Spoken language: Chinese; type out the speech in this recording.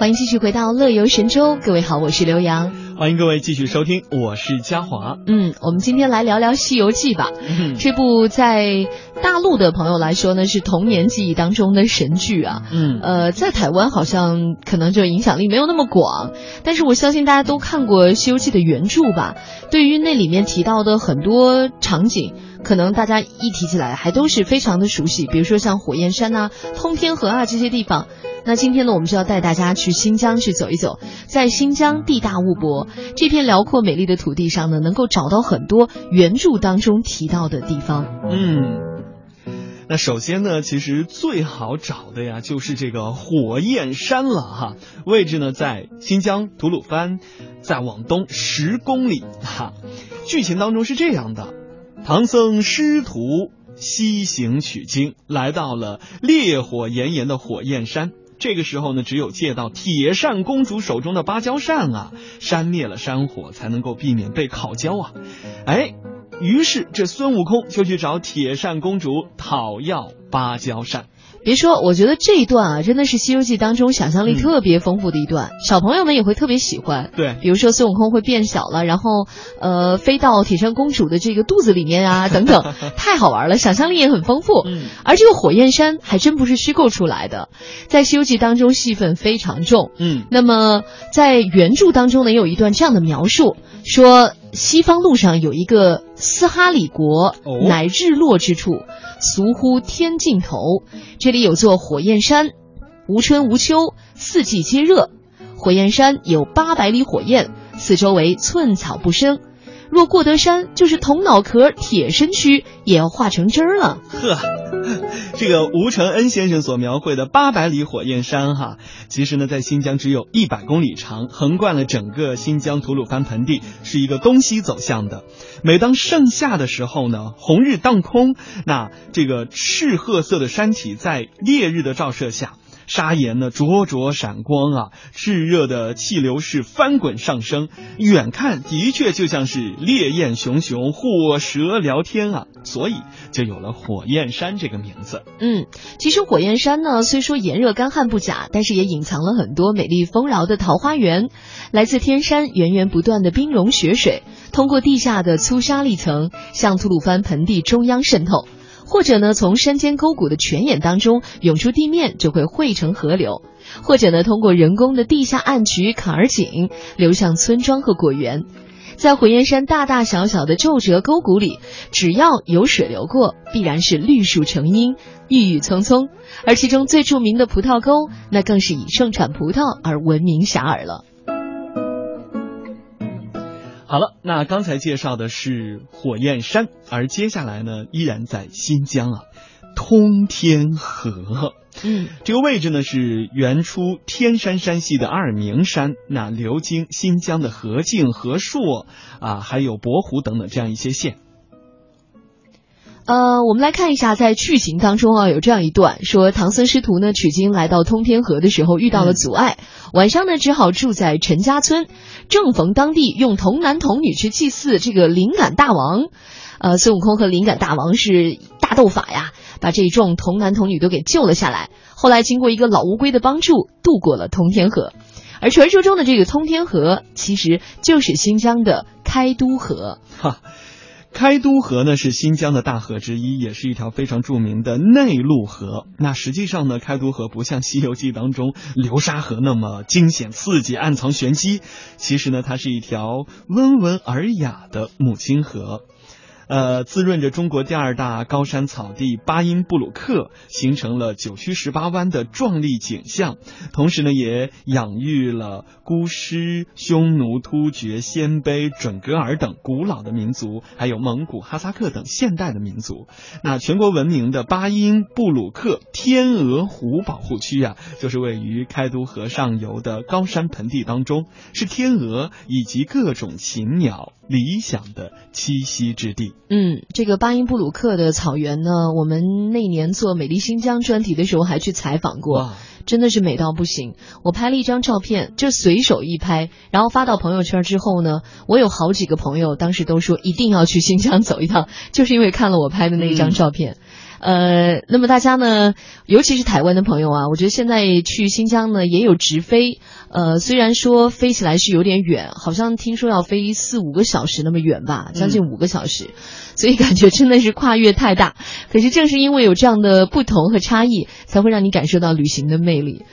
欢迎继续回到乐游神州，各位好，我是刘洋。欢迎各位继续收听，我是嘉华。嗯，我们今天来聊聊《西游记》吧。嗯这部在大陆的朋友来说呢，是童年记忆当中的神剧啊。嗯呃，在台湾好像可能就影响力没有那么广，但是我相信大家都看过《西游记》的原著吧。对于那里面提到的很多场景，可能大家一提起来还都是非常的熟悉，比如说像火焰山呐、通天河啊这些地方。那今天呢，我们就要带大家去新疆去走一走，在新疆地大物博这片辽阔美丽的土地上呢，能够找到很多原著当中提到的地方。嗯，那首先呢，其实最好找的呀，就是这个火焰山了哈。位置呢在新疆吐鲁番，再往东十公里哈。剧情当中是这样的：唐僧师徒西行取经，来到了烈火炎炎的火焰山。这个时候呢，只有借到铁扇公主手中的芭蕉扇啊，扇灭了山火，才能够避免被烤焦啊。哎，于是这孙悟空就去找铁扇公主讨要芭蕉扇。别说，我觉得这一段啊，真的是《西游记》当中想象力特别丰富的一段，小朋友们也会特别喜欢。对，比如说孙悟空会变小了，然后呃飞到铁扇公主的这个肚子里面啊，等等，太好玩了，想象力也很丰富。嗯而这个火焰山还真不是虚构出来的，在《西游记》当中戏份非常重。嗯那么在原著当中呢，也有一段这样的描述，说西方路上有一个斯哈里国，哦乃日落之处，俗呼天尽头。这里有座火焰山，无春无秋，四季皆热。火焰山有八百里火焰，四周围寸草不生。若过得山，就是铜脑壳、铁身躯也要化成汁儿了。呵，这个吴承恩先生所描绘的八百里火焰山哈，其实呢在新疆只有一百公里长，横贯了整个新疆吐鲁番盆地，是一个东西走向的。每当盛夏的时候呢，红日当空，那这个赤褐色的山体在烈日的照射下。砂岩呢灼灼闪光啊，炽热的气流是翻滚上升，远看的确就像是烈焰熊熊，火蛇聊天啊，所以就有了火焰山这个名字。嗯，其实火焰山呢，虽说炎热干旱不假，但是也隐藏了很多美丽丰饶的桃花源。来自天山源源不断的冰融雪水，通过地下的粗沙砾层向吐鲁番盆地中央渗透，或者呢从山间沟谷的泉眼当中涌出地面，就会汇成河流；或者呢通过人工的地下暗渠、坎儿井流向村庄和果园。在火焰山大大小小的皱褶沟谷里，只要有水流过，必然是绿树成荫、郁郁葱葱。而其中最著名的葡萄沟，那更是以盛产葡萄而闻名遐迩了。好了，那刚才介绍的是火焰山，而接下来呢，依然在新疆啊，通天河。嗯，这个位置呢是原出天山山系的阿尔明山，那流经新疆的河静、河朔啊，还有博湖等等这样一些县。呃，我们来看一下，在剧情当中啊，有这样一段说，唐僧师徒呢取经来到通天河的时候遇到了阻碍，晚上呢只好住在陈家村，正逢当地用童男童女去祭祀这个灵感大王，呃，孙悟空和灵感大王是大斗法呀，把这一众童男童女都给救了下来。后来经过一个老乌龟的帮助，渡过了通天河。而传说中的这个通天河，其实就是新疆的开都河。哈，开都河呢是新疆的大河之一，也是一条非常著名的内陆河。那实际上呢，开都河不像《西游记》当中流沙河那么惊险刺激、暗藏玄机，其实呢，它是一条温文尔雅的母亲河。呃，滋润着中国第二大高山草地巴音布鲁克，形成了九曲十八弯的壮丽景象。同时呢，也养育了孤师、匈奴、突厥、鲜卑、准噶尔等古老的民族，还有蒙古、哈萨克等现代的民族。那全国闻名的巴音布鲁克天鹅湖保护区啊，就是位于开都河上游的高山盆地当中，是天鹅以及各种禽鸟理想的栖息之地。嗯，这个巴音布鲁克的草原呢，我们那年做《美丽新疆》专题的时候还去采访过，真的是美到不行。我拍了一张照片，就随手一拍，然后发到朋友圈之后呢，我有好几个朋友当时都说一定要去新疆走一趟，就是因为看了我拍的那一张照片。呃，那么大家呢，尤其是台湾的朋友啊，我觉得现在去新疆呢也有直飞，呃，虽然说飞起来是有点远，好像听说要飞四五个小时那么远吧，将近五个小时，所以感觉真的是跨越太大。可是正是因为有这样的不同和差异，才会让你感受到旅行的魅力。